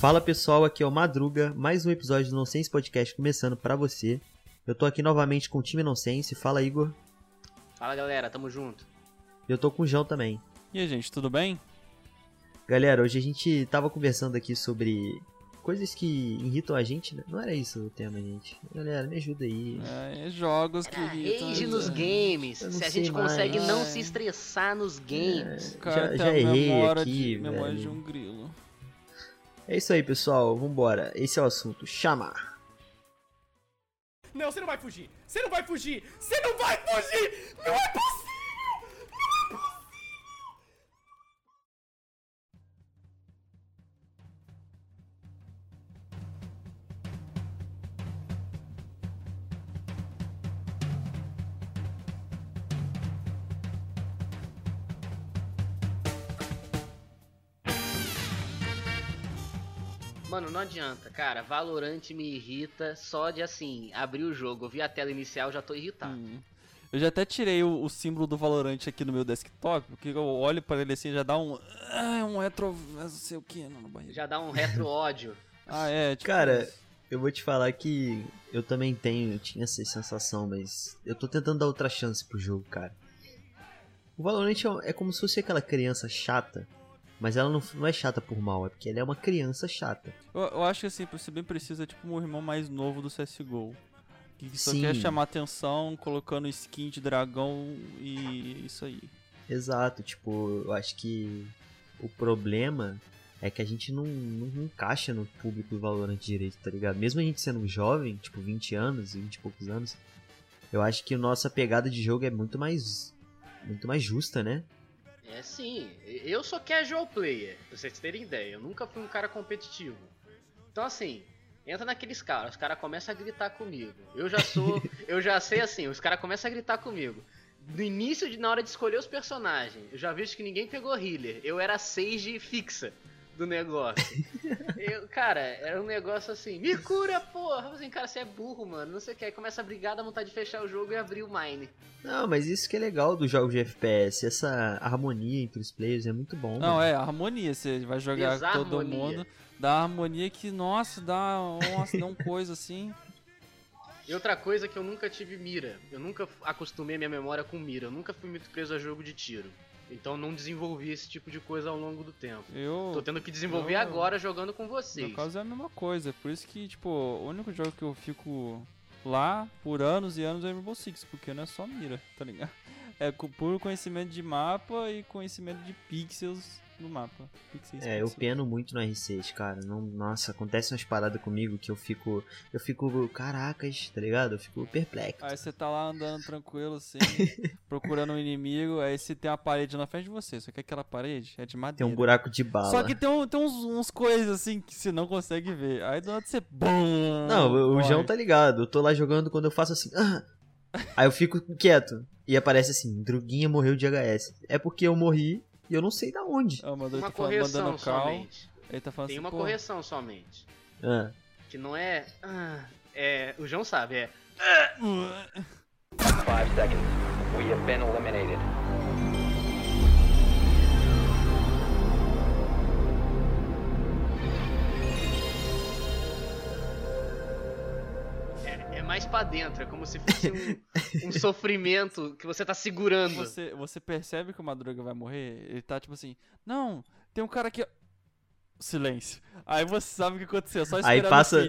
Fala pessoal, aqui é o Madruga, mais um episódio do Nonsense Podcast começando pra você. Eu tô aqui novamente com o time Nonsense, fala Igor. Fala galera, tamo junto. Eu tô com o João também. E aí, gente, tudo bem? Galera, hoje a gente tava conversando aqui sobre coisas que irritam a gente, né? Não era isso o tema, gente. Galera, me ajuda aí. É, jogos que Ah, irritam. rage nos games. Não Se a gente mais. consegue não É. se estressar nos games. O cara Já- já a errei memória aqui, de, memória velho. de um grilo. É isso aí, pessoal, vambora. Esse é o assunto. Chamar. Não, você não vai fugir! Você não vai fugir! Você não vai fugir! Não é possível! Mano, não adianta, cara. Valorant me irrita só de assim, abrir o jogo. Eu vi a tela inicial, já tô irritado. Hum. Eu já até tirei o, o símbolo do Valorant aqui no meu desktop, porque eu olho pra ele assim já dá um. Ah, um retro. Não sei o que, não, no barriga. Já dá um retro ódio. Ah, é, tipo. Cara, isso. Eu vou te falar que eu também tenho, eu tinha essa sensação, mas eu tô tentando dar outra chance pro jogo, cara. O Valorant é é como se fosse aquela criança chata, mas ela não, não é chata por mal, é porque ela é uma criança chata. Eu, eu acho que assim, pra ser bem preciso, é tipo um irmão mais novo do CSGO. Que só Sim. quer chamar atenção colocando skin de dragão e isso aí. Exato, tipo, eu acho que o problema é que a gente não, não encaixa no público do Valorant direito, tá ligado? Mesmo a gente sendo jovem, tipo 20 anos, 20 e poucos anos, eu acho que a nossa pegada de jogo é muito mais muito mais justa, né? É sim, eu sou casual player, pra vocês terem ideia. Eu nunca fui um cara competitivo. Então assim, entra naqueles caras, os caras começam a gritar comigo. Eu já sou, eu já sei assim, os caras começam a gritar comigo. No início, de, na hora de escolher os personagens, eu já vejo que ninguém pegou healer. Eu era Sage fixa do negócio. Eu, cara, era um negócio assim, me cura, porra! Assim, cara, você é burro, mano, não sei o que. Aí começa a brigar, dá vontade de fechar o jogo e abrir o mine. Não, mas isso que é legal dos jogos de FPS, essa harmonia entre os players é muito bom. Não, é, harmonia. Você vai jogar com todo mundo. Dá harmonia que, nossa, dá, nossa, dá um coisa assim. E outra coisa que eu nunca tive mira. Eu nunca acostumei minha memória com mira. Eu nunca fui muito preso a jogo de tiro. Então não desenvolvi esse tipo de coisa ao longo do tempo. Eu. Tô tendo que desenvolver eu- agora jogando com No vocês. caso é a mesma coisa, por isso que, tipo, o único jogo que eu fico lá por anos e anos é Rainbow Six, porque não é só mira, tá ligado? É puro conhecimento de mapa e conhecimento de pixels no mapa. Pixels, É, eu peno muito no R6, cara. Não, nossa, acontece umas paradas comigo que eu fico. Eu fico. Caracas, tá ligado? Eu fico perplexo. Aí você tá lá andando tranquilo assim, procurando um inimigo, aí você tem uma parede na frente de você, só que aquela parede é de Tem madeira. um buraco de bala. Só que tem, um, tem uns, uns coisas assim que você não consegue ver. Aí do nada você. BUM! Não, o- o morre. João tá ligado. Eu tô lá jogando quando eu faço assim. "Ah". Aí eu fico quieto. E aparece assim: Druguinha morreu de HS. É porque eu morri e eu não sei da onde. Ah, Maduro Uma tá falando, correção cal. somente. Ele tá falando Tem assim, uma pô, correção somente. Ah, Que não é. ah, é. O João sabe, é. Five seconds. We have been eliminated. Mais pra dentro. É como se fosse um, um sofrimento que você tá segurando. Você, você percebe que o Madruga vai morrer? Ele tá tipo assim, não, tem um cara aqui. ó." Silêncio. Aí você sabe o que aconteceu, só Aí passa-.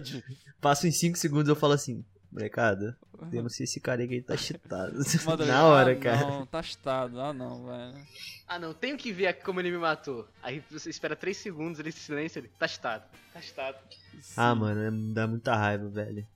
Passa em 5 segundos eu falo assim: Molecada, eu não sei se esse cara aí tá cheatado. Na hora, ah, cara. Não, tá chutado. Ah, não, velho. Ah não, tenho que ver aqui como ele me matou. Aí você espera 3 segundos, ele silêncio, ele tá estado. Tá estado. Ah, mano, é- dá muita raiva, velho.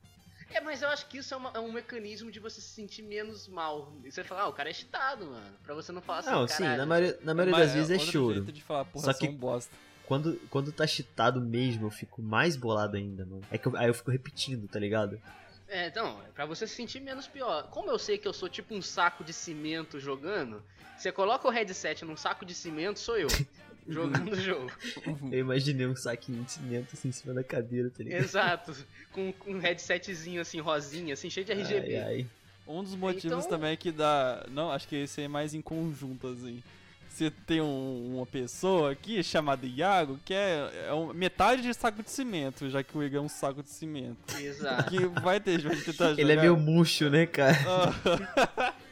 É, mas eu acho que isso é, uma- é um mecanismo de você se sentir menos mal. E você fala, ah, o cara é cheatado, mano. Pra você não falar assim, Não, sim, "Caralho, na maioria, na maioria Mas das vezes é choro. jeito de falar, porra, Só que- um bosta. Quando, quando tá cheatado mesmo, eu fico mais bolado ainda, mano. É que eu- aí eu fico repetindo, tá ligado? É, então, é pra você se sentir menos pior. Como eu sei que eu sou tipo um saco de cimento jogando, você coloca o headset num saco de cimento, sou eu. jogando o jogo. Eu imaginei um saquinho de cimento assim em cima da cadeira, tá ligado? Exato. Com, com um headsetzinho assim, rosinha, assim, cheio de RGB. Ai, ai. Um dos motivos Então- também que dá. Não, acho que esse é mais em conjunto, assim. Você tem um- uma pessoa aqui chamada Iago que é, é um- metade de saco de cimento, já que o Igor é um saco de cimento. Exato. Que vai ter, vai tentar jogar. Ele é meio murcho, né, cara? Ah,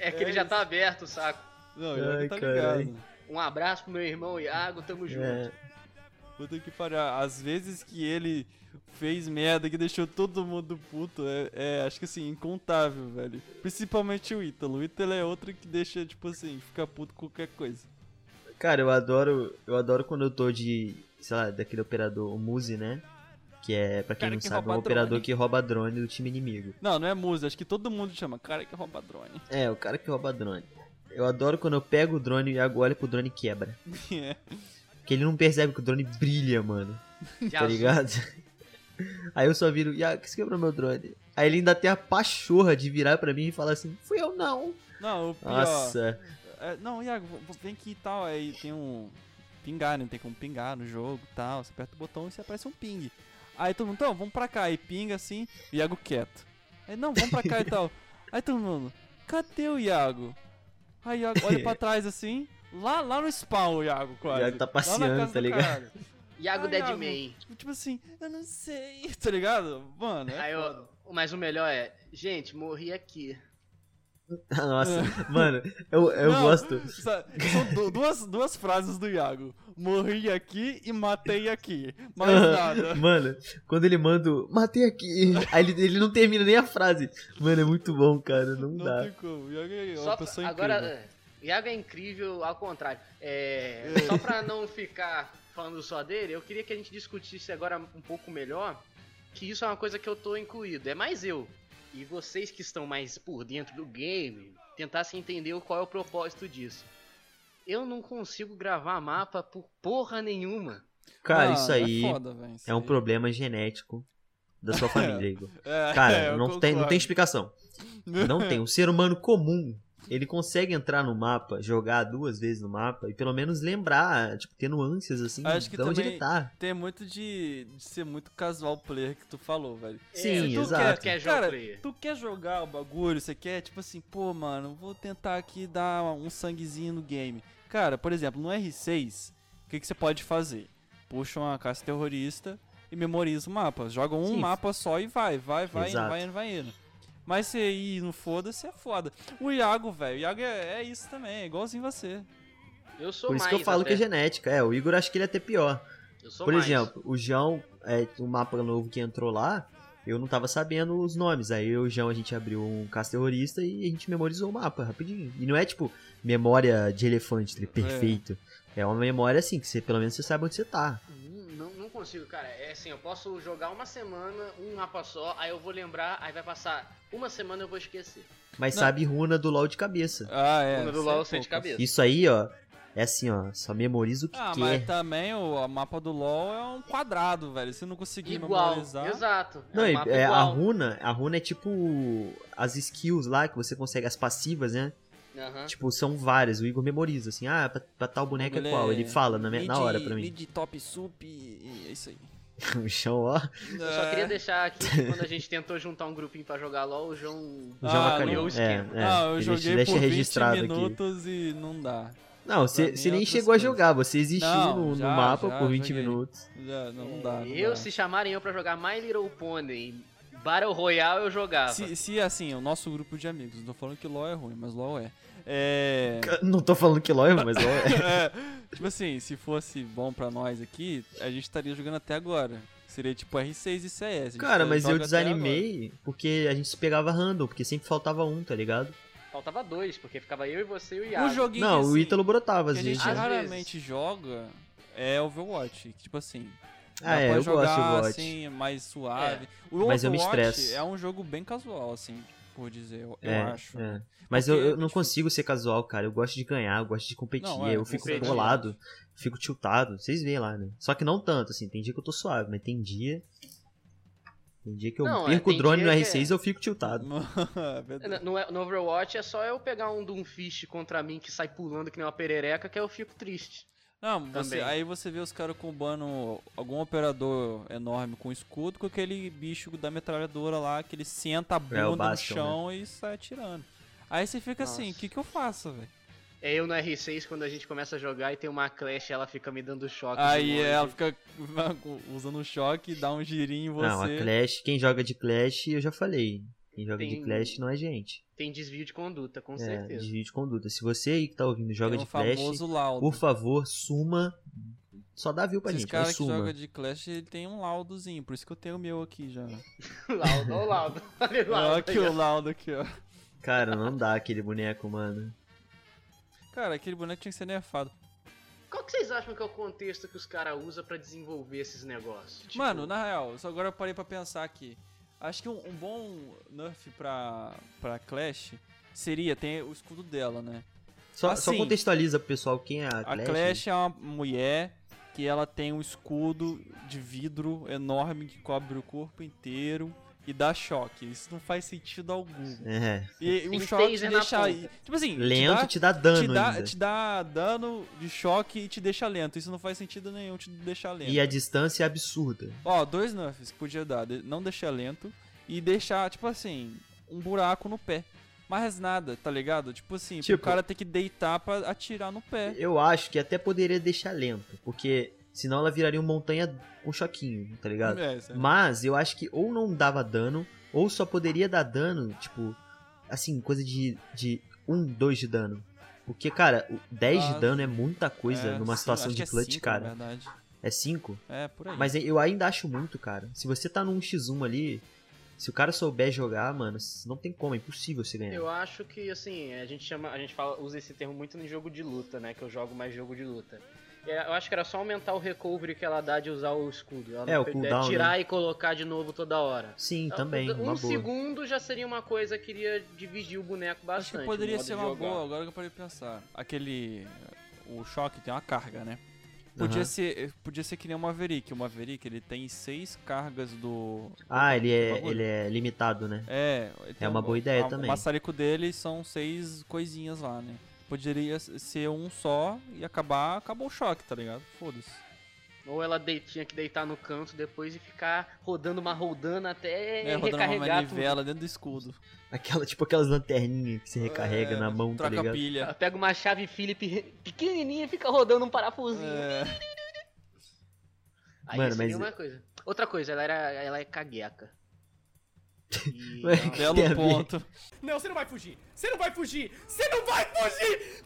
É que ele já tá aberto o saco. não, Iago Ai, tá carai. Um abraço pro meu irmão Iago, tamo junto. É. Puta que pariu. Às vezes que ele fez merda que deixou todo mundo puto, é, é, acho que assim, incontável, velho. Principalmente o Ítalo. O Ítalo é outro que deixa, tipo assim, ficar puto com qualquer coisa. Cara, eu adoro, eu adoro quando eu tô de, sei lá, daquele operador, o Muzi, né? Que é, pra quem Cara não que sabe, é um operador drone. que rouba drone do time inimigo. Não, não é música, acho que todo mundo chama cara que rouba drone. É, o cara que rouba drone. Eu adoro quando eu pego o drone e Iago olha pro drone e quebra. É. Porque ele não percebe que o drone brilha, mano. Tá ligado? Aí eu só viro, Iago, você quebrou meu drone. Aí ele ainda tem a pachorra de virar pra mim e falar assim, fui eu não. Não, o pior. Nossa. é, não, Iago, vem aqui e tal. Aí tem um. Pingar, né? Tem como pingar no jogo e tal. Você aperta o botão e você aparece um ping. Aí todo mundo, então, vamos pra cá. Aí pinga assim, o Iago quieto. Aí, não, vamos pra cá e tal. Aí todo mundo, cadê o Iago? Aí o Iago olha pra trás assim, lá, lá no spawn o Iago quase. Iago tá passeando, tá do ligado? Iago Deadman. Tipo, tipo assim, eu não sei, tá ligado? Mano, é Aí eu, mas o melhor é, gente, morri aqui. Nossa, mano, eu, eu Não, gosto. São du- duas, duas frases do Iago. Morri aqui e matei aqui. Mais nada. Mano, quando ele manda o matei aqui, aí ele, ele não termina nem a frase. Mano, é muito bom, cara, não, Não dá. tem como. O Iago é Só uma pra- pessoa agora, incrível. é, Iago é incrível ao contrário. É, só pra não ficar falando só dele, eu queria que a gente discutisse agora um pouco melhor, que isso é uma coisa que eu tô incluído. É mais eu. E vocês que estão mais por dentro do game, tentassem entender qual é o propósito disso. Eu não consigo gravar mapa por porra nenhuma. Cara, Não, isso aí É, foda, velho, isso é um aí. problema genético da sua família, Igor. É, Cara, é, não, tem, não tem explicação. Não tem. Um ser humano comum, ele consegue entrar no mapa, jogar duas vezes no mapa e pelo menos lembrar, tipo, ter nuances assim, Acho que de onde ele tá. Tem muito de, de ser muito casual player que tu falou, velho. Sim, Se tu exato. Quer Cara, tu quer jogar o bagulho, você quer, tipo assim, pô, mano, vou tentar aqui dar um sanguezinho no game. Cara, por exemplo, no R6, o que, que você pode fazer? Puxa uma caça terrorista e memoriza o mapa. Joga um Sim. mapa só e vai, vai, vai, indo, vai indo, vai indo. Mas você ir no foda-se é foda. O Iago, velho, o Iago é, é isso também, é igualzinho você. Eu sou Por isso mais que eu falo até. que é genética. É, o Igor acho que ele é até pior. Eu sou Por mais. exemplo, o João, é, o mapa novo que entrou lá, eu não tava sabendo os nomes. Aí eu e o João, a gente abriu um caça terrorista e a gente memorizou o mapa rapidinho. E não é tipo memória de elefante, tá perfeito. É. uma memória assim, que você, pelo menos você sabe onde você tá. Não, não consigo, cara. É assim, eu posso jogar uma semana, um mapa só, aí eu vou lembrar, aí vai passar uma semana eu vou esquecer. Mas Não. sabe runa do LoL de cabeça. Ah, é. Quando do isso LoL é eu sei de cabeça. Isso aí, ó, é assim, ó, só memoriza o que Ah, quer. mas também o mapa do LoL é um quadrado, velho. Se não conseguir Igual, memorizar. exato. Não, é um mapa é, a runa, a runa é tipo as skills lá que você consegue, as passivas, né? Aham. Tipo, são várias. O Igor memoriza, assim, ah, pra, pra tal boneca é qual? Ele fala na, na hora pra mim. Mid, top, sup e é isso aí. o chão, ó. Eu só queria deixar aqui que quando a gente tentou juntar um grupinho pra jogar LOL, o João. O Ah, João não. Macarinho. o É, esquema. é. ah, eu Ele joguei deixa por 20 registrado aqui. minutos e não dá. Não, você é nem chegou a coisas. jogar, você existiu Não, no, no já, mapa já por 20 joguei. minutos. Já, não, não dá. Não eu, dá. se chamarem eu pra jogar My Little Pony Battle Royale, eu jogava. Se, se assim, o nosso grupo de amigos, não tô falando que LoL é ruim, mas LoL é. É. Não tô falando que LOL, mas LOL é. é, tipo assim, se fosse bom pra nós aqui, a gente estaria jogando até agora. Seria tipo R6 e CS. Cara, mas eu desanimei porque a gente se pegava random, porque sempre faltava um, tá ligado? Faltava dois, porque ficava eu e você e o Iago. Um joguinho Não, que, o assim, Ítalo brotava às a gente vezes. Raramente joga é Overwatch. que, Tipo assim, Ah, dá é, pra eu jogar gosto de Overwatch. assim, mais suave. O Mas eu me Overwatch estresso. é um jogo bem casual, assim, por dizer, eu, eu É, acho. é. Mas Porque eu, eu é não muito consigo ser casual, cara. Eu gosto de ganhar, eu gosto de competir. Não, é, eu fico competir. bolado, fico tiltado. Vocês veem lá, né? Só que não tanto, assim. Tem dia que eu tô suave, mas tem dia. Tem dia que eu Não, é, perco o drone no dia que R6 é- eu fico tiltado. É. No, no Overwatch é só eu pegar um Doomfist contra mim que sai pulando que nem uma perereca que eu fico triste. Não, você, aí você vê os caras combando algum operador enorme com escudo com aquele bicho da metralhadora lá, que ele senta a bunda É, o no Bastion, chão e sai atirando. Aí você fica assim, o Nossa. que que eu faço, velho? É eu no R6 quando a gente começa a jogar e tem uma Clash ela fica me dando choque. Aí ela fica usando um choque, dá um girinho em você. Não, a Clash, quem joga de Clash, eu já falei. Quem joga de Tem- Clash não é gente. Tem desvio de conduta, com É, certeza. desvio de conduta. Se você aí que tá ouvindo joga Tem de Clash, famoso laudo. por favor, suma. Só dá view pra Esses gente, mas caras que suma. jogam de Clash, ele tem um laudozinho, por isso que eu tenho o meu aqui já. Laudo, ó o laudo. Olha o laudo. Olha aqui o laudo aqui, ó. Cara, não dá aquele boneco, mano. Cara, aquele boneco tinha que ser nerfado. Qual que vocês acham que é o contexto que os caras usam pra desenvolver esses negócios? Tipo, Mano, na real, só agora eu parei pra pensar aqui. Acho que um, um bom nerf pra, pra Clash seria, tem o escudo dela, né? Só, só Assim, contextualiza pro pessoal quem é a A Clash. Clash é uma mulher que ela tem um escudo de vidro enorme que cobre o corpo inteiro e dá choque. Isso não faz sentido algum. É. E Tem o choque te deixa. Tipo assim, Lento te te dá dano dá, te, dá, te dá dano de choque e te deixa lento. Isso não faz sentido nenhum te deixar lento. E a distância é absurda. Ó, dois nerfs que podia dar. Não deixar lento e deixar, tipo assim, um buraco no pé. Mais nada, tá ligado? Tipo assim, Tipo- pro cara ter que deitar pra atirar no pé. Eu acho que até poderia deixar lento, porque senão ela viraria uma montanha com choquinho, tá ligado? É, é. Mas eu acho que ou não dava dano, ou só poderia dar dano, tipo, assim, coisa de, de 1, 2 de dano. Porque, cara, o 10 Ah, de dano é muita coisa É, numa situação de é clutch, cinco, na cara. verdade. É 5. É, por aí. Mas eu ainda acho muito, cara. Se você tá num X1 ali, se o cara souber jogar, mano, não tem como, é impossível você ganhar. Eu acho que assim, a gente chama, a gente fala, usa esse termo muito no jogo de luta, né? Que eu jogo mais jogo de luta. É, Eu acho que era só aumentar o recovery que ela dá de usar o escudo. Ela É, não o pe- cooldown, tirar e colocar de novo toda hora. Sim, Então, também, Um uma boa. segundo já seria uma coisa que iria dividir o boneco Acho bastante. que o poderia ser uma boa, agora que eu parei de pensar. Aquele. O choque tem uma carga, né? Podia, Aham. ser, podia ser que nem o Maverick. O Maverick ele tem seis cargas do. Ah, ele é, bagulho. ele é limitado, né? É, É uma um- boa ideia a- também. O maçarico dele são seis coisinhas lá, né? Poderia ser um só e acabar, acabou o choque, tá ligado? Foda-se. Ou ela dei- tinha que deitar no canto depois e ficar rodando uma roldana até É, rodando uma recarregar tudo. manivela dentro do escudo. Aquela, tipo aquelas lanterninhas que se recarrega É, na mão, tá troca ligado? pilha. Ela pega uma chave Philip pequenininha e fica rodando um parafusinho. É, Aí Mano, seria mas- uma coisa. Outra coisa, ela, era, ela é cagueca. E- que belo ponto. Não, você não vai fugir! Você não vai fugir! Você não vai fugir!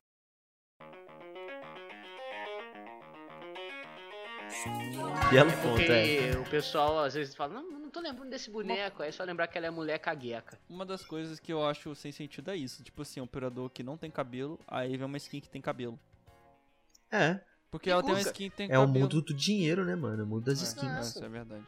Belo É ponto, é. o pessoal às vezes fala, não, não tô lembrando desse boneco, aí é só lembrar que ela é mulher cagueca. Uma das coisas que eu acho sem sentido é isso. Tipo assim, um operador que não tem cabelo, aí vem uma skin que tem cabelo. É, Porque E ela tem uma skin que tem é o cabelo. mundo do dinheiro, né, mano? O mundo das É, skins. é, isso é verdade.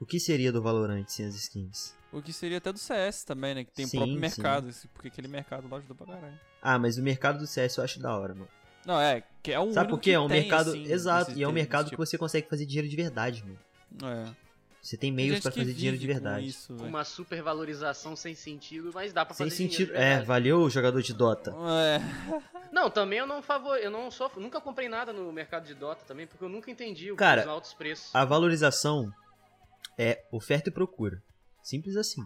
O que seria do Valorant sem as skins? O que seria até do CS também, né? Que tem Sim, o próprio mercado. esse- Porque aquele mercado lá ajuda pra caralho. Ah, mas o mercado do CS eu acho da hora, mano. Não, é, que é o Sabe por quê? que É um tem, mercado. assim, Exato, e é um mercado que tipo. você consegue fazer dinheiro de verdade, mano. É. Você tem meios que fazer dinheiro de verdade. Isso, uma supervalorização sem sentido, mas dá pra Sem fazer dinheiro sentido. É, valeu, jogador de Dota. É. Não, também eu não favor, eu não sou, nunca comprei nada no mercado de Dota também, porque eu nunca entendi o Cara, os altos preços. A valorização é oferta e procura. Simples assim.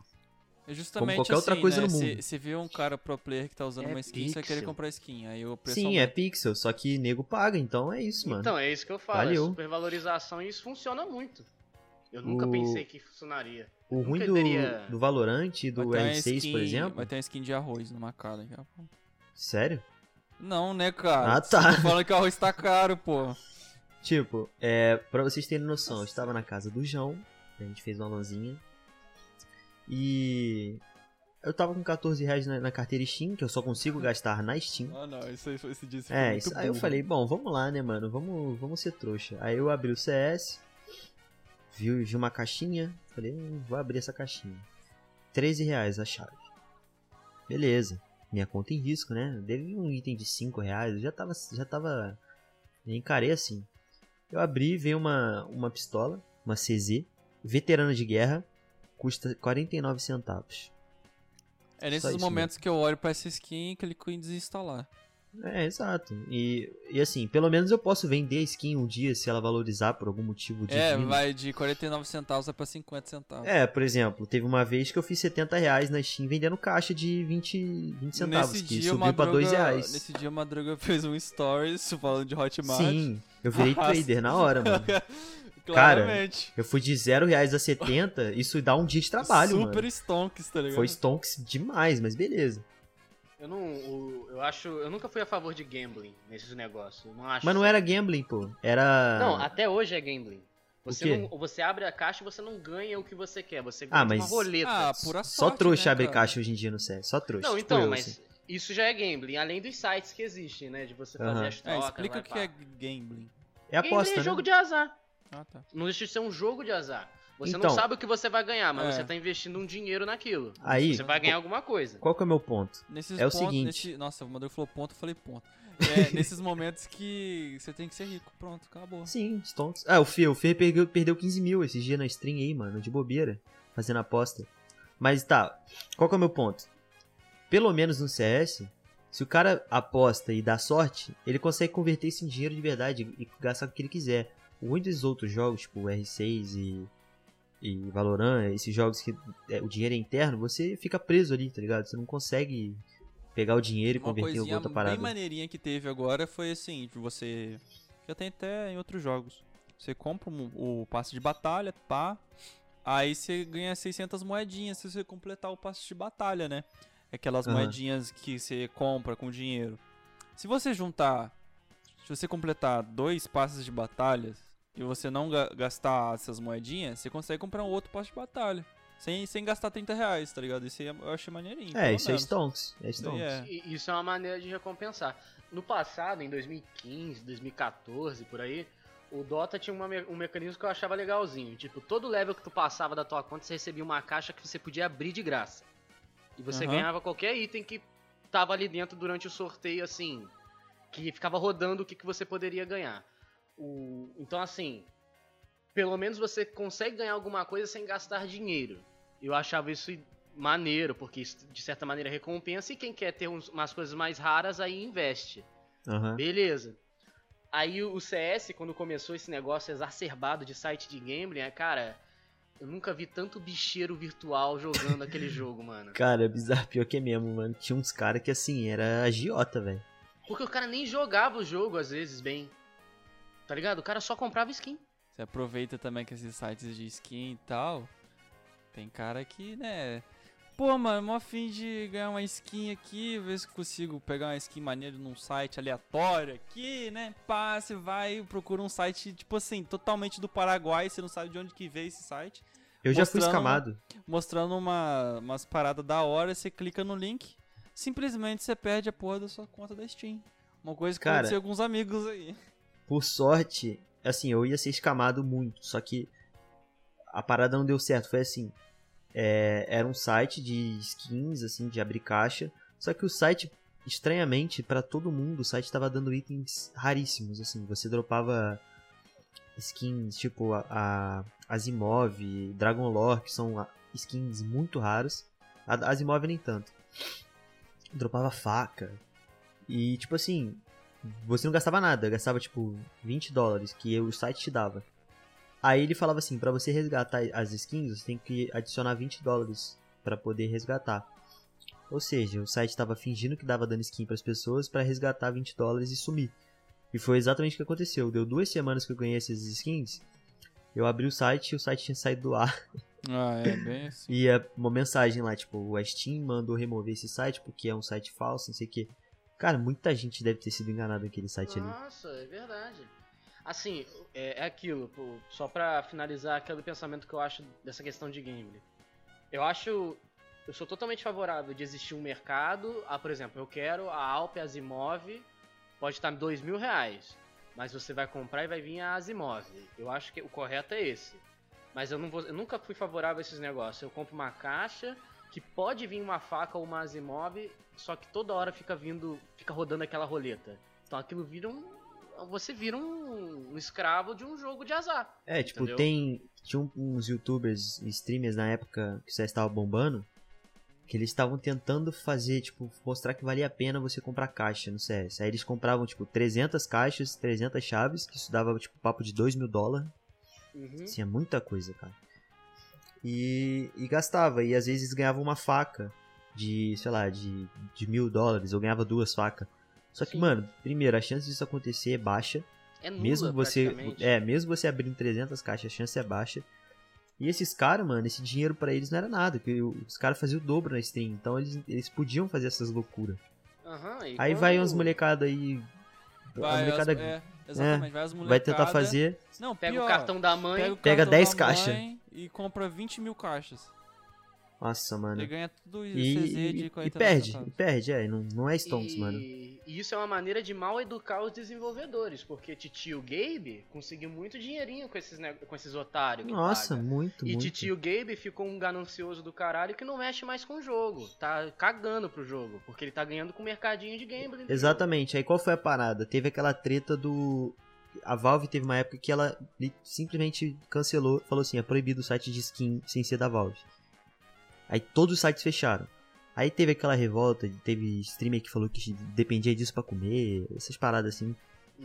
É justamente qualquer outra assim, coisa né? no mundo. Você vê um cara pro player que tá usando É uma skin, você vai querer pixel. comprar skin. Aí o preço Sim, é pixel, só que nego paga, então é isso, mano. Então, é isso que eu falo, Valeu. é supervalorização e isso funciona muito. Eu nunca O- pensei que funcionaria. o ruim do, teria- do Valorant e do Vai ter uma R6, skin- por exemplo. Vai ter uma skin de arroz numa cara. pouco. Sério? Não, né, cara? Ah, tá. Você tá falando que o arroz tá caro, pô. Tipo, é, pra vocês terem noção, eu estava na casa do João, a gente fez uma lanzinha. E eu tava com 14 reais na, na carteira Steam, que eu só consigo gastar na Steam. Ah, não, isso aí foi esse dia. É, isso, aí eu falei, bom, vamos lá, né, mano? Vamos, vamos ser trouxa. Aí eu abri o CS, vi, vi uma caixinha, falei, hum, vou abrir essa caixinha. 13 reais a chave. Beleza. Minha conta em risco, né? Deve um item de 5 reais, eu já tava, já tava, encarei assim. Eu abri, veio uma, uma pistola, uma CZ, veterana de guerra, custa 49 centavos. É nesses isso momentos que eu olho pra essa skin e clico em desinstalar. É, exato. E, e assim, pelo menos eu posso vender a skin um dia se ela valorizar por algum motivo É, vai de 49 centavos pra 50 centavos. É, por exemplo, teve uma vez que eu fiz 70 reais na Steam vendendo caixa de 20, 20 centavos, nesse que dia, subiu pra 2 Madruga- reais. Nesse dia, Madruga fez um stories falando de Hotmart. Sim, eu virei trader na hora, mano. Claramente. Eu fui de 0 reais a 70, isso dá um dia de trabalho, Super mano. stonks, tá ligado? Foi stonks demais, mas beleza. Eu não. eu acho. Eu nunca fui a favor de gambling nesses negócios. Não acho. Mas não era gambling, pô. Era. Não, até hoje é gambling. Você, não, você abre a caixa e você não ganha o que você quer. Você ganha Ah, de uma mas- roleta. Ah, pura Só sorte, trouxa né, abre cara? caixa hoje em dia no CS. Só trouxa. Não, tipo então, eu, mas assim. isso já é gambling, além dos sites que existem, né? De você fazer Aham. as É, trocas. explica vai o que pá. é gambling. É Gambling aposta, é né? jogo de azar. Ah, tá. Não deixa de ser um jogo de azar. Você Então- não sabe o que você vai ganhar, mas É. você tá investindo um dinheiro naquilo. Aí, Você vai ganhar alguma coisa. qual que é o meu ponto? Nesses É o pontos, seguinte. nesse- Nossa, o Madruga falou ponto, eu falei ponto. É, nesses momentos que você tem que ser rico. Pronto, acabou. Sim, stonks. Ah, o Fê, o Fê perdeu, perdeu 15 mil esses dias na stream aí, mano, de bobeira, fazendo aposta. Mas tá, qual que é o meu ponto? Pelo menos no CS, se o cara aposta e dá sorte, ele consegue converter isso em dinheiro de verdade e gastar o que ele quiser. Dos outros jogos, tipo o R6 e, e Valorant, esses jogos que é, o dinheiro é interno, você fica preso ali, tá ligado? Você não consegue pegar o dinheiro e Uma converter em coisinha outra bem parada. maneirinha que teve agora foi assim, de você... Já tem até em outros jogos. Você compra o passe de batalha, pá. Aí você ganha 600 moedinhas se você completar o passe de batalha, né? Aquelas Aham. moedinhas que você compra com dinheiro. Se você juntar... Se você completar dois passes de batalhas e você não ga- gastar essas moedinhas, você consegue comprar um outro passe de batalha. Sem, sem gastar 30 reais, tá ligado? Isso aí eu achei maneirinho. É, isso é menos. stonks. É Isso aí stonks. é. Isso é uma maneira de recompensar. No passado, em 2015, 2014, por aí, o Dota tinha uma um mecanismo que eu achava legalzinho. Tipo, todo level que tu passava da tua conta, você recebia uma caixa que você podia abrir de graça. E você Aham. ganhava qualquer item que tava ali dentro durante o sorteio, assim. Que ficava rodando o que, que você poderia ganhar. O- Então, assim, pelo menos você consegue ganhar alguma coisa sem gastar dinheiro. Eu achava isso maneiro, porque isso de certa maneira recompensa e quem quer ter uns- umas coisas mais raras aí investe. Aham. Beleza. Aí o o CS, quando começou esse negócio exacerbado de site de gambling, é, cara, eu nunca vi tanto bicheiro virtual jogando aquele jogo, mano. Cara, é bizarro, pior que é mesmo, mano. Tinha uns caras que assim, era agiota, velho. Porque o cara nem jogava o jogo às vezes bem. Tá ligado? O cara só comprava skin. Você aproveita também que esses sites de skin e tal. Tem cara que, né? Pô, mano, mó fim de ganhar uma skin aqui, ver se consigo pegar uma skin maneira num site aleatório aqui, né? Pá, você vai, procura um site, tipo assim, totalmente do Paraguai, você não sabe de onde que veio esse site. Eu já fui escamado. Mostrando uma, umas paradas da hora, você clica no link, simplesmente você perde a porra da sua conta da Steam. Uma coisa que Cara, aconteceu com alguns amigos aí. Por sorte, assim, eu ia ser escamado muito, só que a parada não deu certo. Foi assim, é, era um site de skins, assim, de abrir caixa, só que o site, estranhamente, pra todo mundo, o site tava dando itens raríssimos, assim, você dropava skins tipo a, a Asimov, Dragon Lore, que são skins muito raros, a a Asimov nem tanto. Dropava faca, e tipo assim, você não gastava nada, gastava tipo 20 dólares que o site te dava. Aí ele falava assim, pra você resgatar as skins, você tem que adicionar 20 dólares pra poder resgatar. Ou seja, o site tava fingindo que dava dando skin pras pessoas pra resgatar 20 dólares e sumir. E foi exatamente o que aconteceu. Deu duas semanas que eu ganhei essas skins. Eu abri o site e o site tinha saído do ar. Ah, é bem assim. E é uma mensagem lá, tipo, a Steam mandou remover esse site porque é um site falso, não sei o que. Cara, muita gente deve ter sido enganada naquele site ali. Nossa, é verdade. Assim, é, é aquilo, pô, só pra finalizar aquele pensamento que eu acho dessa questão de gambling. Eu acho. Eu sou totalmente favorável de existir um mercado. Ah, por exemplo, eu quero a Alp Asimov, pode estar dois mil reais. Mas você vai comprar e vai vir a Asimov. Eu acho que o correto é esse. Mas eu, vou, eu nunca fui favorável a esses negócios. Eu compro uma caixa que pode vir uma faca ou uma Asimov, só que toda hora fica vindo, fica rodando aquela roleta. Então aquilo vira um, você vira um, um escravo de um jogo de azar. É, tipo, Entendeu? tem. Tinha uns youtubers e streamers na época que o CS estava bombando. Que eles estavam tentando fazer, tipo, mostrar que valia a pena você comprar caixa no CS. Aí eles compravam, tipo, 300 caixas, 300 chaves, que isso dava, tipo, papo de 2 mil dólares. Uhum. Assim, é muita coisa, cara. E, e gastava. E às vezes ganhava uma faca de, sei lá, de, de mil dólares. Eu ganhava duas facas. Só que, Sim. mano, primeiro, a chance disso acontecer é baixa. É nula, Mesmo você, é, mesmo você abrindo 300 caixas, a chance é baixa. E esses caras, mano, esse dinheiro pra eles não era nada, porque os caras faziam o dobro na stream, então eles, eles podiam fazer essas loucuras. Aham, e Aí quando- vai uns molecada aí, Vai, molecada as, é, exatamente, vai as vai tentar fazer, Não, Pega pior, o cartão da mãe. pega, o Pega cartão 10 da caixas. mãe E compra 20 mil caixas. nossa, mano. Ele ganha tudo isso, E, e, de e 40 perde, e perde, é, não, não é Stonks, e... mano. e isso é uma maneira de mal educar os desenvolvedores, porque Titio Gabe conseguiu muito dinheirinho com esses, com esses otários que Nossa, paga. muito, E muito. Titio Gabe ficou um ganancioso do caralho que não mexe mais com o jogo. Tá cagando pro jogo, porque ele tá ganhando com o mercadinho de gambling. do Exatamente. Aí qual foi a parada? Teve aquela treta do. A Valve teve uma época que ela simplesmente cancelou, falou assim: é proibido o site de skin sem ser da Valve. Aí todos os sites fecharam. Aí teve aquela revolta, teve streamer que falou que dependia disso pra comer, essas paradas assim. jogo.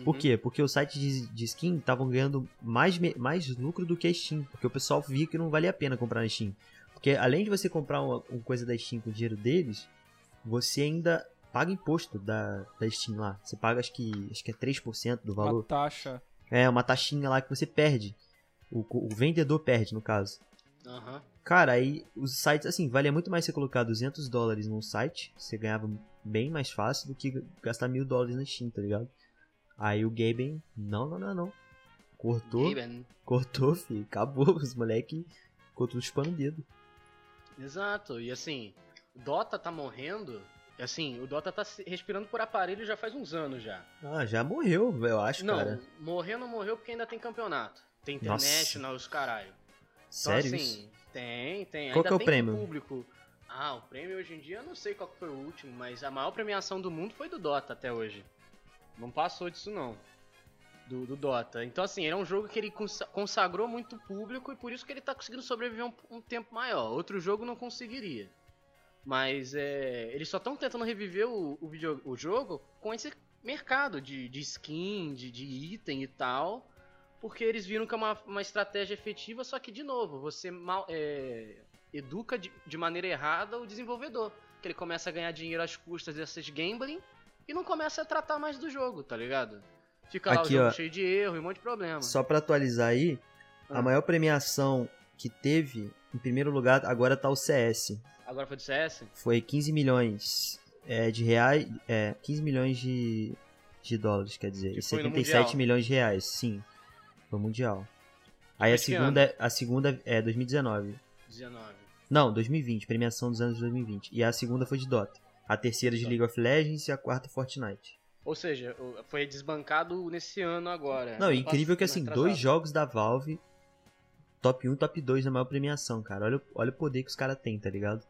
Por Uhum. quê? Porque os sites de, de skin estavam ganhando mais, mais lucro do que a Steam. Porque o pessoal via que não valia a pena comprar na Steam. Porque além de você comprar uma, uma coisa da Steam com o dinheiro deles, você ainda paga imposto da, da Steam lá. Você paga acho que, acho que é 3% do Uma valor. taxa. É, uma taxinha lá que você perde. O, o vendedor perde, no caso. Aham. Cara, aí os sites, assim, valia muito mais você colocar 200 dólares num site, você ganhava bem mais fácil do que gastar mil dólares na Steam, tá ligado? Aí o Gaben, não, não, não, não. Cortou, Gaben. cortou, filho, acabou, os moleque ficou tudo chupando o dedo. Exato, e assim, Dota tá morrendo. Assim, o Dota tá respirando por aparelho já faz uns anos já. Ah, já morreu, eu acho, não, cara. morreu não morreu porque ainda tem campeonato. Tem Nossa. International, os caralho. Então, Sério assim, isso? tem, tem. Qual ainda que é o tem prêmio? público. Ah, o prêmio hoje em dia eu não sei qual foi o último, mas a maior premiação do mundo foi do Dota até hoje. Não passou disso não. Do, do Dota. Então assim, ele é um jogo que ele consa- consagrou muito público e por isso que ele tá conseguindo sobreviver um, um tempo maior. Outro jogo não conseguiria. Mas é, eles só estão tentando reviver o, o, video- o jogo com esse mercado de, de skin, de, de item e tal. Porque eles viram que é uma, uma estratégia efetiva, só que, de novo, você mal, é, educa de, de maneira errada o desenvolvedor. Que ele começa a ganhar dinheiro às custas dessas gambling e não começa a tratar mais do jogo, tá ligado? Fica lá Aqui, o jogo ó. cheio de erro e um monte de problema. Só pra atualizar aí, Ah. a maior premiação que teve, em primeiro lugar, agora tá o CS. Agora foi do CS? Foi 15 milhões é, de reais. É, 15 milhões de, de dólares, quer dizer. Que E foi no 77 Mundial. milhões de reais, sim. Foi mundial. Aí a Mas segunda, é- a segunda é 2019. 19. Não, 2020, premiação dos anos 2020. E a segunda foi de Dota. A terceira de. League of Legends e a quarta Fortnite. Ou seja, foi desbancado nesse ano agora. Não, Ano incrível que assim, dois jogos da Valve, top 1 top 2 na maior premiação, cara. Olha, o- olha o poder que os caras têm, tá ligado?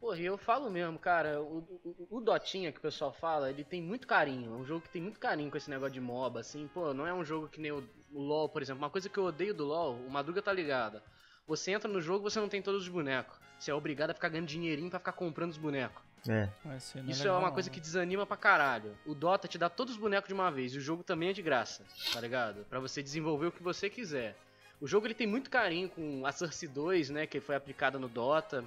Porra, e eu falo mesmo, cara, o, o, o Dotinha que o pessoal fala, ele tem muito carinho. É um jogo que tem muito carinho com esse negócio de MOBA, assim. Pô, não é um jogo que nem o, o LoL, por exemplo. Uma coisa que eu odeio do LoL, o Madruga tá ligada. Você entra no jogo você não tem todos os bonecos. Você é obrigado a ficar ganhando dinheirinho pra ficar comprando os bonecos. É. Isso não Isso é uma coisa que desanima pra caralho. O Dota te dá todos os bonecos de uma vez e o jogo também é de graça, tá ligado? Pra você desenvolver o que você quiser. O jogo ele tem muito carinho com a Source 2, né, que foi aplicada no Dota.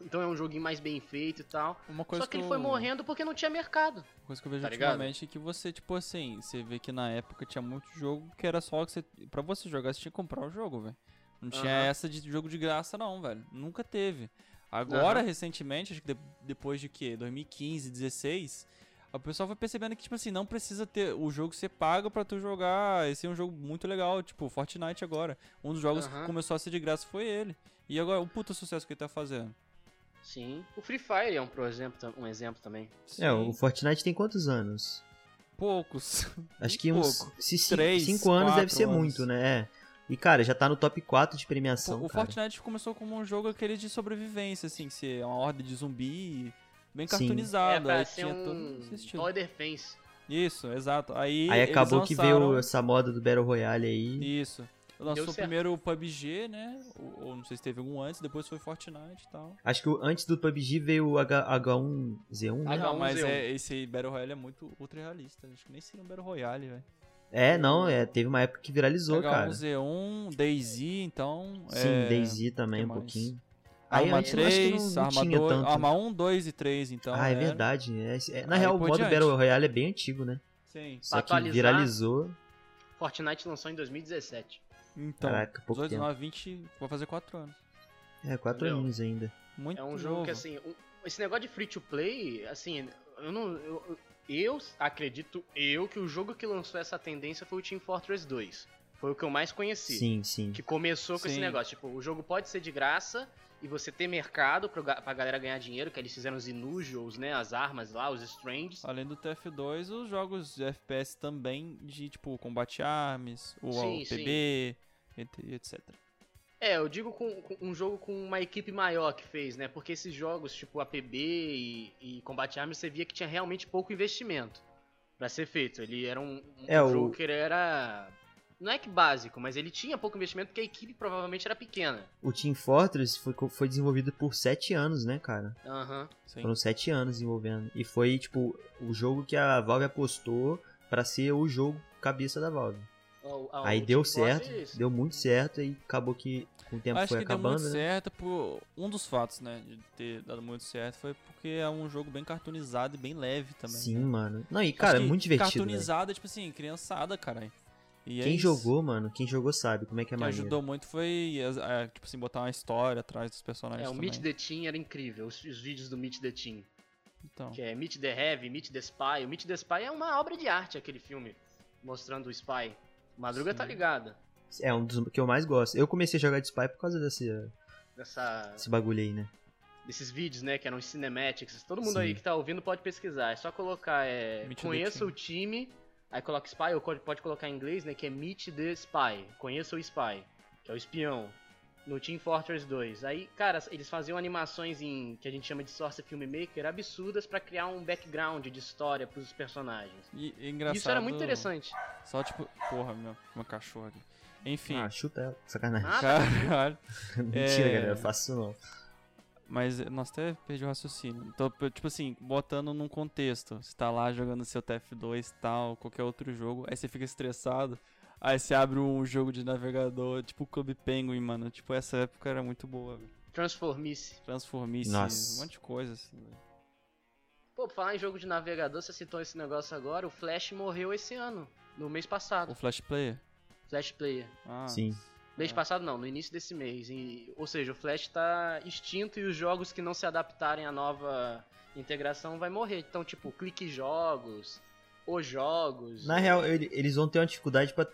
Então é um joguinho mais bem feito e tal. Uma coisa Só que ele eu- foi morrendo porque não tinha mercado. Uma coisa que eu vejo Tá ligado? ultimamente é que você, tipo assim, você vê que na época tinha muito jogo que era só que você. Pra você jogar, você tinha que comprar o jogo, velho. Não tinha Aham. essa de jogo de graça, não, velho. Nunca teve. Agora, Aham. recentemente, acho que de- depois de quê? 2015, 16, o pessoal foi percebendo que, tipo assim, não precisa ter o jogo ser pago pra tu jogar. Esse é um jogo muito legal, tipo, Fortnite agora. Um dos jogos que começou a ser de graça foi ele. E agora, o puta sucesso que ele tá fazendo. Sim. O Free Fire é um, pro exemplo, um exemplo também. É, o Sim, Fortnite tem quantos anos? poucos. Acho que uns. pouco. Três, cinco anos deve ser anos. muito, né? É. E, cara, já tá no top 4 de premiação. O cara. Fortnite começou como um jogo aquele de sobrevivência, assim, que é uma horda de zumbi bem Sim. cartoonizado. é aí tinha todo um esse estilo. Tower Defense. Isso, exato. Aí, Aí eles acabou que lançaram- veio essa moda do Battle Royale aí. Isso. Lançou primeiro o PUBG, né? Ou, ou não sei se teve algum antes, depois foi Fortnite e tal. Acho que antes do PUBG veio o H, H1Z1, né? H1Z1. Não, mas é, esse aí Battle Royale é muito ultra realista. Acho que nem seria um Battle Royale, velho. É, não, é, teve uma época que viralizou, cara. H1Z1, DayZ, então. Sim, é... DayZ também que um mais? pouquinho. Aí Arma antes eu acho que 3, não- não Arma tinha 2, tanto. Arma 1, 2 e 3, então. ah, é era. verdade. é- é- na Aí real, o modo diante. Battle Royale é bem antigo, né? Sim. Só Pra que atualizar- viralizou. Fortnite lançou em 2017. Então, Caraca, pouco 18, tempo. 19, 20, vai fazer 4 anos. É, quatro Entendeu? aninhos ainda. Muito É um jogo novo. que, assim, um- esse negócio de free to play, assim, eu não. Eu, eu- acredito eu que o jogo que lançou essa tendência foi o Team Fortress 2. Foi o que eu mais conheci. Sim, sim. Que começou com esse Sim. negócio. Tipo, o jogo pode ser de graça e você ter mercado pro pra galera ganhar dinheiro, que eles fizeram os Inusuals, né? As armas lá, os Stranges. Além do TF2, os jogos de FPS também de tipo Combate Arms, o PB, et- etc. É, eu digo com, com um jogo com uma equipe maior que fez, né? Porque esses jogos, tipo APB e, e Combate Arms, você via que tinha realmente pouco investimento pra ser feito. Ele era um, um É, o- jogo que ele era. Não é que básico, mas ele tinha pouco investimento porque a equipe provavelmente era pequena. O Team Fortress foi, foi desenvolvido por sete anos, né, cara? Aham. Sim. Foram sete anos desenvolvendo. E foi, tipo, o jogo que a Valve apostou pra ser o jogo cabeça da Valve. O- a- Aí deu certo, Fortress- deu muito certo e acabou que com o tempo Acho foi que deu acabando, muito né? certo por um dos fatos, né, de ter dado muito certo foi porque é um jogo bem cartoonizado e bem leve também. Sim, né? mano. Não, e cara, que muito divertido. velho. Cartoonizado é tipo assim, criançada, caralho. E é Quem isso. jogou, mano, quem jogou sabe como é que é que maneiro. ajudou muito foi, é, tipo assim, botar uma história atrás dos personagens É, o também. Meet the Team era incrível, os, os vídeos do Meet the Team. Então, Que é Meet the Heavy, Meet the Spy. O Meet the Spy é uma obra de arte, aquele filme, mostrando o Spy. Madruga Sim. tá ligada. É um dos que eu mais gosto. Eu comecei a jogar de Spy por causa desse, Dessa, desse bagulho aí, né? desses vídeos, né, que eram cinematics. Todo mundo Sim. aí que tá ouvindo pode pesquisar. É só colocar, é, Meet conheça o time, aí coloca Spy, ou pode, colocar em inglês, né, que é Meet the Spy. Conheça o Spy, que é o espião. No Team Fortress 2. Aí, cara, eles faziam animações em que a gente chama de Source Filmmaker absurdas pra criar um background de história pros personagens. e, e engraçado. Isso era muito interessante. Só tipo, porra, meu, meu cachorro aqui. Enfim, Ah, chuta ela. Sacanagem. Ah, caralho. Mentira, é- galera. Eu faço isso não. Mas, nossa, até perdi o raciocínio. Então, tipo assim, botando num contexto. Você tá lá jogando seu TF2 e tal, qualquer outro jogo, aí você fica estressado. Aí você abre um jogo de navegador, tipo Club Penguin, mano. Tipo, essa época era muito boa, velho. Transformice. Transformice, Nossa. um monte de coisa, assim, velho. Pô, pra falar em jogo de navegador, você citou esse negócio agora, o Flash morreu esse ano, no mês passado. O Flash Player? Flash Player. Ah, Sim. Mês Ah. passado não, no início desse mês. E, ou seja, o Flash tá extinto e os jogos que não se adaptarem à nova integração vai morrer. Então, tipo, clique jogos, os jogos. Na real, ele- eles vão ter uma dificuldade pra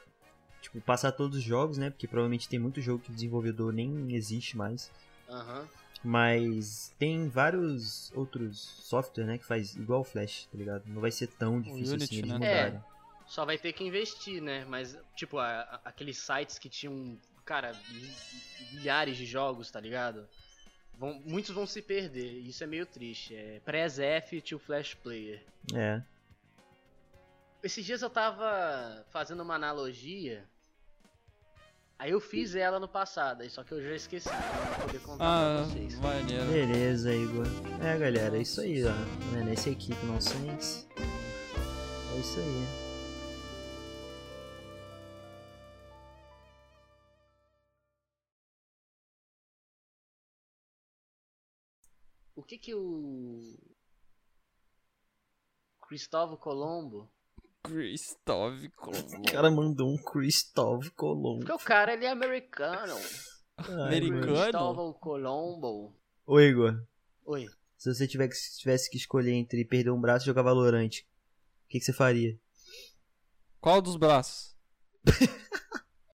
tipo, passar todos os jogos, né? Porque provavelmente tem muito jogo que o desenvolvedor nem existe mais. Aham. Mas tem vários outros softwares, né? Que faz igual o Flash, tá ligado? Não vai ser tão difícil Unity, assim eles né? mudarem. Só vai ter que investir, né? Mas, tipo, a- a- aqueles sites que tinham, cara, mi- milhares de jogos, tá ligado? Vão, muitos vão se perder, e isso é meio triste. É Press F to Flash Player. É. Esses dias eu tava fazendo uma analogia. Aí eu fiz ela no passado, só que eu já esqueci pra não poder contar Ah, pra vocês. maneiro. Beleza, Igor. É, galera, é isso aí, ó. Né, Nessa equipe nonsense. É isso aí. Que que o Cristóvão Colombo? Cristóvão Colombo. O cara mandou um Christoph Colombo. Porque o cara ele é americano. Ai, Americano? Cristóvão Colombo. Ô, Igor. Oi. Se você tivesse que escolher entre perder um braço e jogar Valorante, o que, que você faria? Qual dos braços?